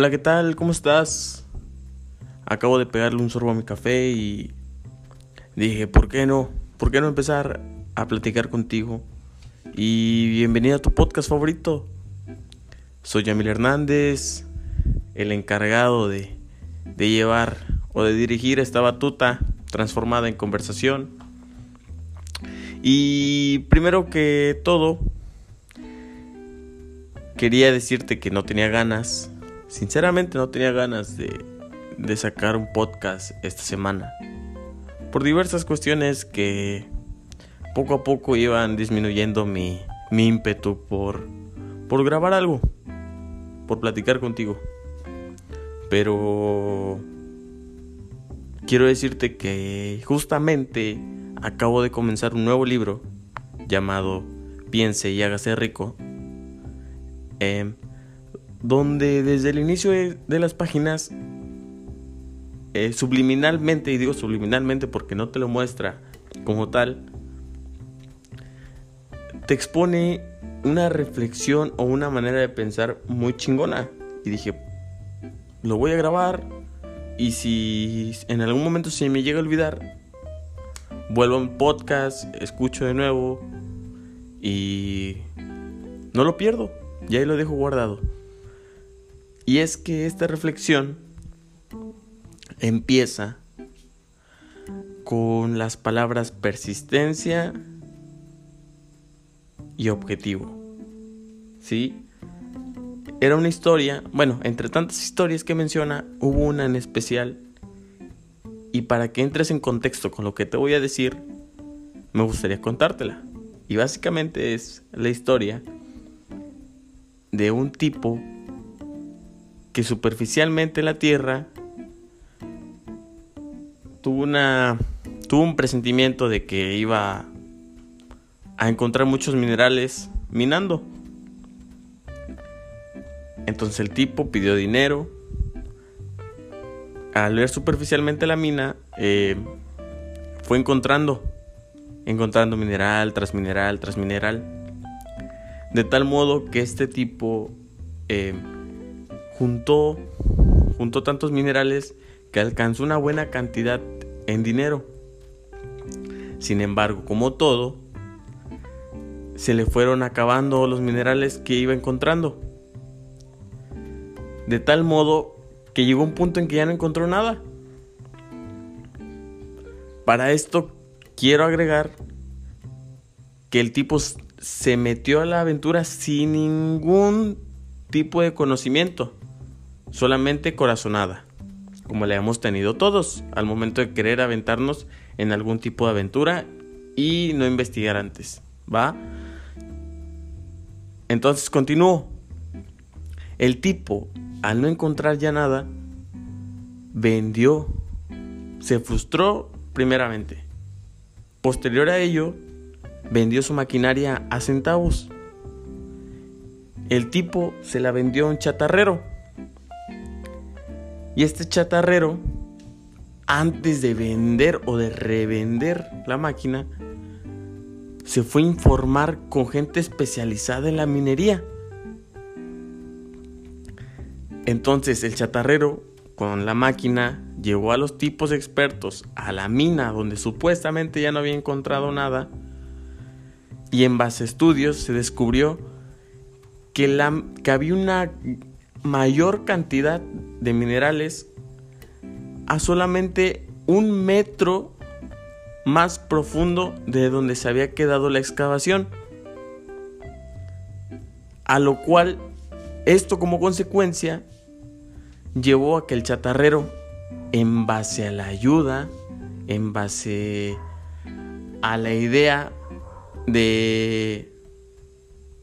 Hola, ¿qué tal? ¿Cómo estás? Acabo de pegarle un sorbo a mi café y dije, ¿por qué no? ¿Por qué no empezar a platicar contigo? Y bienvenido a tu podcast favorito. Soy Yamil Hernández, el encargado de, de llevar o de dirigir esta batuta transformada en conversación. Y primero que todo, quería decirte que no tenía ganas, sinceramente no tenía ganas de, de sacar un podcast esta semana. Por diversas cuestiones que poco a poco iban disminuyendo mi, mi ímpetu por, por grabar algo, por platicar contigo. Pero quiero decirte que justamente acabo de comenzar un nuevo libro llamado Piense y hágase rico Em, donde desde el inicio de, las páginas, eh, subliminalmente, y digo subliminalmente porque no te lo muestra como tal, te expone una reflexión o una manera de pensar muy chingona. Y dije, lo voy a grabar y si en algún momento se me llega a olvidar, vuelvo a un podcast, escucho de nuevo y no lo pierdo. Y ahí lo dejo guardado. Y es que esta reflexión empieza con las palabras persistencia y objetivo. ¿Sí? Era una historia, bueno, entre tantas historias que menciona, hubo una en especial. Y para que entres en contexto con lo que te voy a decir, me gustaría contártela. Y básicamente es la historia de un tipo que superficialmente la Tierra tuvo una tuvo un presentimiento de que iba a encontrar muchos minerales minando. Entonces el tipo pidió dinero. Al ver superficialmente la mina, eh, fue encontrando, encontrando mineral tras mineral tras mineral. De tal modo que este tipo eh, juntó, juntó tantos minerales que alcanzó una buena cantidad en dinero. Sin embargo, como todo, se le fueron acabando los minerales que iba encontrando. De tal modo que llegó un punto en que ya no encontró nada. Para esto quiero agregar que el tipo se metió a la aventura sin ningún tipo de conocimiento, solamente corazonada, como le hemos tenido todos al momento de querer aventarnos en algún tipo de aventura y no investigar antes, ¿va? Entonces continúo. El tipo, al no encontrar ya nada, vendió, se frustró primeramente. Posterior a ello, vendió su maquinaria a centavos. El tipo se la vendió a un chatarrero. Y este chatarrero, antes de vender o de revender la máquina, se fue a informar con gente especializada en la minería. Entonces el chatarrero con la máquina llevó a los tipos expertos a la mina donde supuestamente ya no había encontrado nada y en base a estudios se descubrió que, la, que había una mayor cantidad de minerales a solamente un metro más profundo de donde se había quedado la excavación. A lo cual esto como consecuencia llevó a que el chatarrero, en base a la ayuda, en base a la idea de,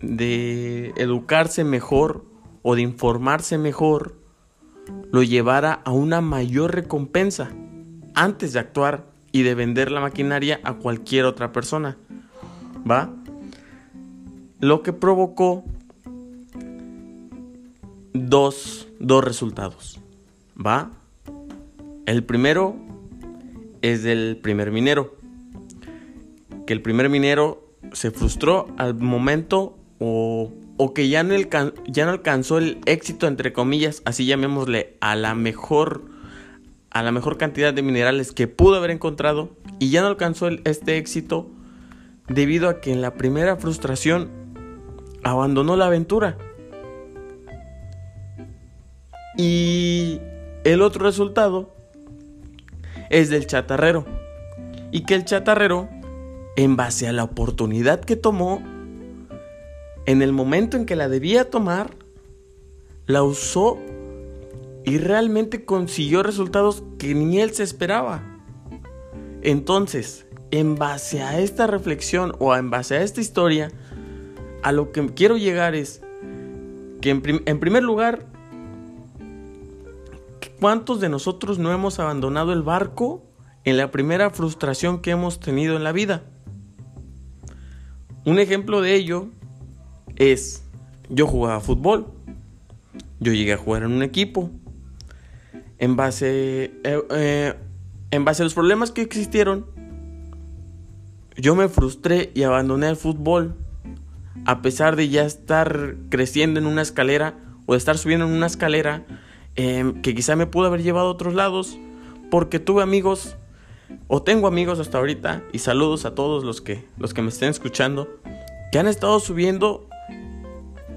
de educarse mejor o de informarse mejor, lo llevara a una mayor recompensa antes de actuar y de vender la maquinaria a cualquier otra persona. ¿Va? Lo que provocó dos, dos resultados. ¿Va? El primero es del primer minero. Que el primer minero se frustró al momento o o que ya no, alcanzó el éxito, entre comillas, así llamémosle, a la mejor a la mejor cantidad de minerales que pudo haber encontrado y ya no alcanzó este éxito debido a que en la primera frustración abandonó la aventura. Y el otro resultado es del chatarrero. Y que el chatarrero, en base a la oportunidad que tomó, en el momento en que la debía tomar, la usó y realmente consiguió resultados que ni él se esperaba. Entonces, en base a esta reflexión o en base a esta historia, a lo que quiero llegar es que en, primer lugar, ¿cuántos de nosotros no hemos abandonado el barco en la primera frustración que hemos tenido en la vida? Un ejemplo de ello es, yo jugaba fútbol, yo llegué a jugar en un equipo, en base, eh, eh, en base a los problemas que existieron, yo me frustré y abandoné el fútbol, a pesar de ya estar creciendo en una escalera o de estar subiendo en una escalera em, que quizá me pudo haber llevado a otros lados, porque tuve amigos o tengo amigos hasta ahorita y saludos a todos los que los que me estén escuchando que han estado subiendo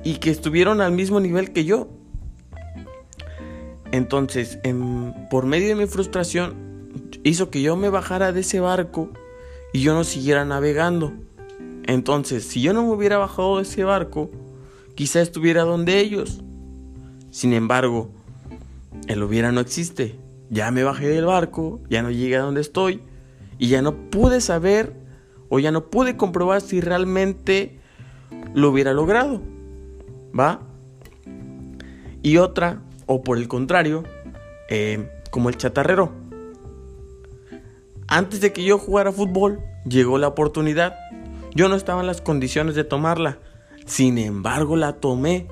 y que estuvieron al mismo nivel que yo. Entonces, por medio de mi frustración, hizo que yo me bajara de ese barco y yo no siguiera navegando. Entonces, si yo no me hubiera bajado de ese barco, quizá estuviera donde ellos. Sin embargo, el hubiera no existe. Ya me bajé del barco, ya no llegué a donde estoy y ya no pude saber o ya no pude comprobar si realmente lo hubiera logrado. ¿Va? Y otra o por el contrario, eh, como el chatarrero. Antes de que yo jugara fútbol, llegó la oportunidad. Yo no estaba en las condiciones de tomarla. Sin embargo, la tomé.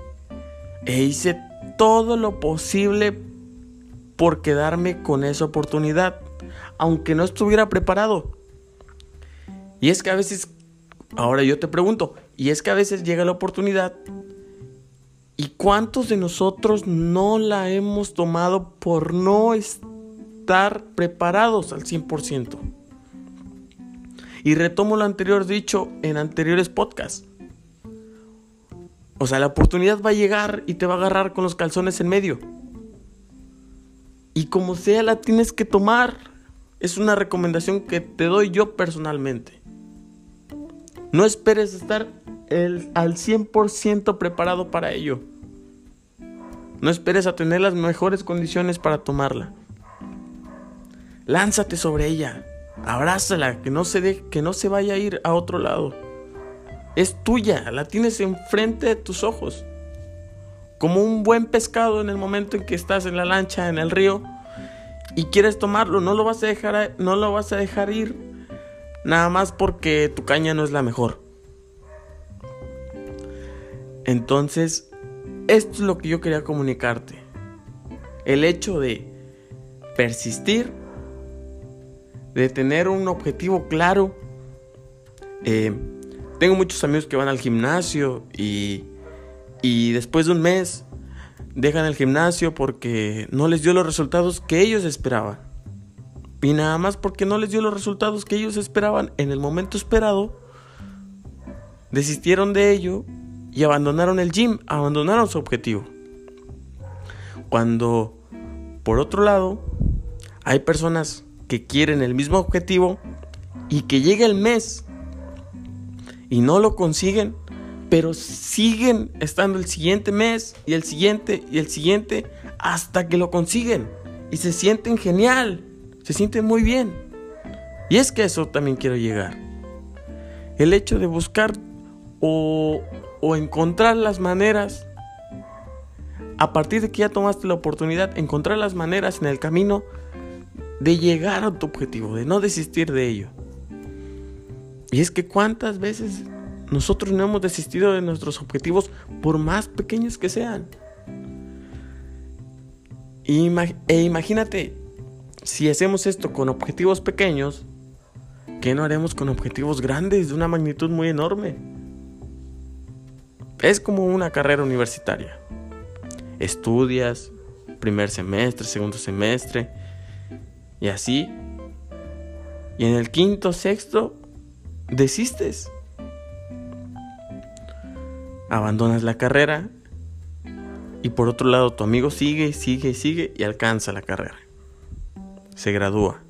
E hice todo lo posible por quedarme con esa oportunidad. Aunque no estuviera preparado. Y es que a veces, ahora yo te pregunto, y es que a veces llega la oportunidad ¿Y cuántos de nosotros no la hemos tomado por no estar preparados al 100%? Y retomo lo anterior dicho en anteriores podcasts. O sea, la oportunidad va a llegar y te va a agarrar con los calzones en medio. Y como sea, la tienes que tomar. Es una recomendación que te doy yo personalmente. No esperes estar el, al 100% preparado para ello. No esperes a tener las mejores condiciones para tomarla. Lánzate sobre ella. Abrázala, que no se que no se vaya a ir a otro lado. Es tuya, la tienes enfrente de tus ojos. Como un buen pescado en el momento en que estás en la lancha en el río y quieres tomarlo, no lo vas a dejar no lo vas a dejar ir nada más porque tu caña no es la mejor. Entonces, esto es lo que yo quería comunicarte. El hecho de persistir, de tener un objetivo claro. Eh, tengo muchos amigos que van al gimnasio y, y después de un mes dejan el gimnasio porque no les dio los resultados que ellos esperaban. Y nada más porque no les dio los resultados que ellos esperaban en el momento esperado, desistieron de ello y abandonaron el gym, abandonaron su objetivo. Cuando, por otro lado, hay personas que quieren el mismo objetivo y que llega el mes y no lo consiguen, pero siguen estando el siguiente mes y el siguiente y el siguiente hasta que lo consiguen y se sienten genial, se sienten muy bien. Y es que eso también quiero llegar. El hecho de buscar o, o encontrar las maneras, a partir de que ya tomaste la oportunidad, encontrar las maneras en el camino de llegar a tu objetivo, de no desistir de ello. Y es que cuántas veces nosotros no hemos desistido de nuestros objetivos por más pequeños que sean. E imagínate, si hacemos esto con objetivos pequeños, ¿qué no haremos con objetivos grandes de una magnitud muy enorme? Es como una carrera universitaria. Estudias, primer semestre, segundo semestre, y así. Y en el quinto, sexto, desistes. Abandonas la carrera y por otro lado tu amigo sigue, sigue, sigue y alcanza la carrera. Se gradúa.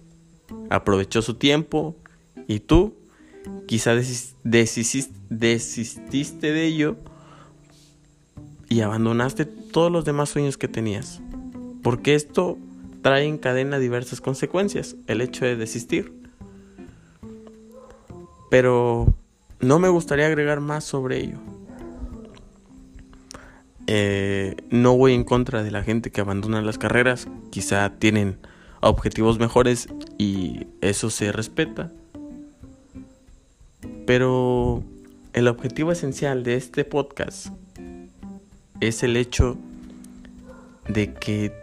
Aprovechó su tiempo y tú quizá desististe de ello y abandonaste todos los demás sueños que tenías. Porque esto trae en cadena diversas consecuencias, el hecho de desistir. Pero no me gustaría agregar más sobre ello. Eh, no voy en contra de la gente que abandona las carreras, quizá tienen objetivos mejores y eso se respeta. Pero el objetivo esencial de este podcast es el hecho de que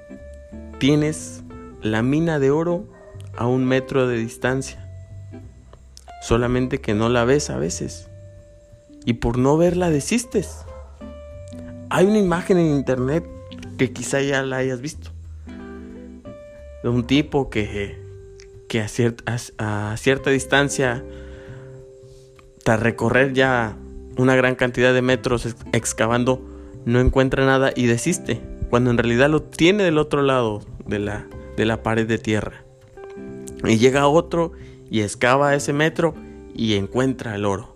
tienes la mina de oro a un metro de distancia. Solamente que no la ves a veces. Y por no verla desistes. Hay una imagen en internet que quizá ya la hayas visto. De un tipo que, que a, cierta, a cierta distancia, tras recorrer ya una gran cantidad de metros excavando, no encuentra nada y desiste, cuando en realidad lo tiene del otro lado de la, de la pared de tierra. Y llega otro y excava ese metro y encuentra el oro.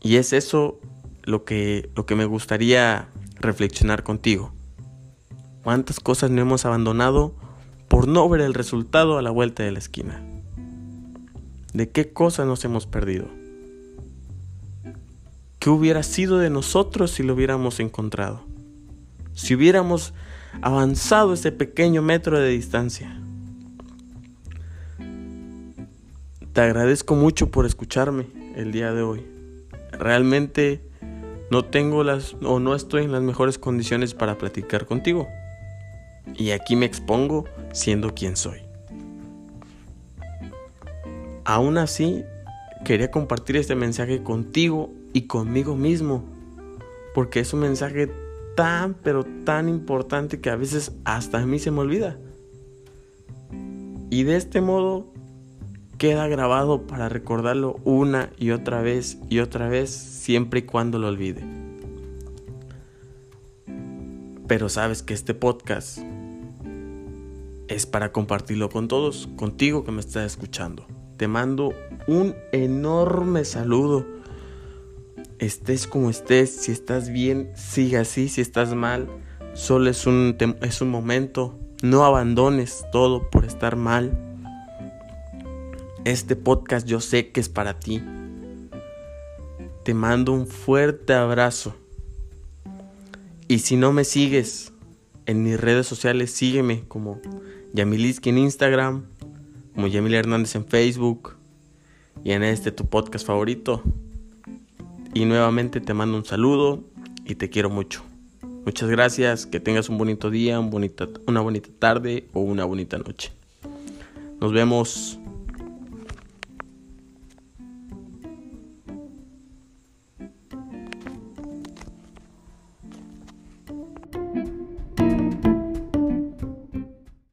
Y es eso lo que, lo que me gustaría reflexionar contigo. ¿Cuántas cosas no hemos abandonado por no ver el resultado a la vuelta de la esquina? ¿De qué cosas nos hemos perdido? ¿Qué hubiera sido de nosotros si lo hubiéramos encontrado? Si hubiéramos avanzado ese pequeño metro de distancia. Te agradezco mucho por escucharme el día de hoy. Realmente no tengo las o no estoy en las mejores condiciones para platicar contigo. Y aquí me expongo siendo quien soy. Aún así, quería compartir este mensaje contigo y conmigo mismo, porque es un mensaje tan, pero tan importante que a veces hasta a mí se me olvida. Y de este modo queda grabado para recordarlo una y otra vez y otra vez siempre y cuando lo olvide. Pero sabes que este podcast es para compartirlo con todos, contigo que me estás escuchando. Te mando un enorme saludo. Estés como estés, si estás bien, sigue así, si estás mal, solo es un, es un momento. No abandones todo por estar mal este podcast yo sé que es para ti. Te mando un fuerte abrazo. Y si no me sigues en mis redes sociales, sígueme como Yamiliski en Instagram, como Yamil Hernández en Facebook y en este tu podcast favorito. Y nuevamente te mando un saludo y te quiero mucho. Muchas gracias, que tengas un bonito día, un una bonita tarde o una bonita noche. Nos vemos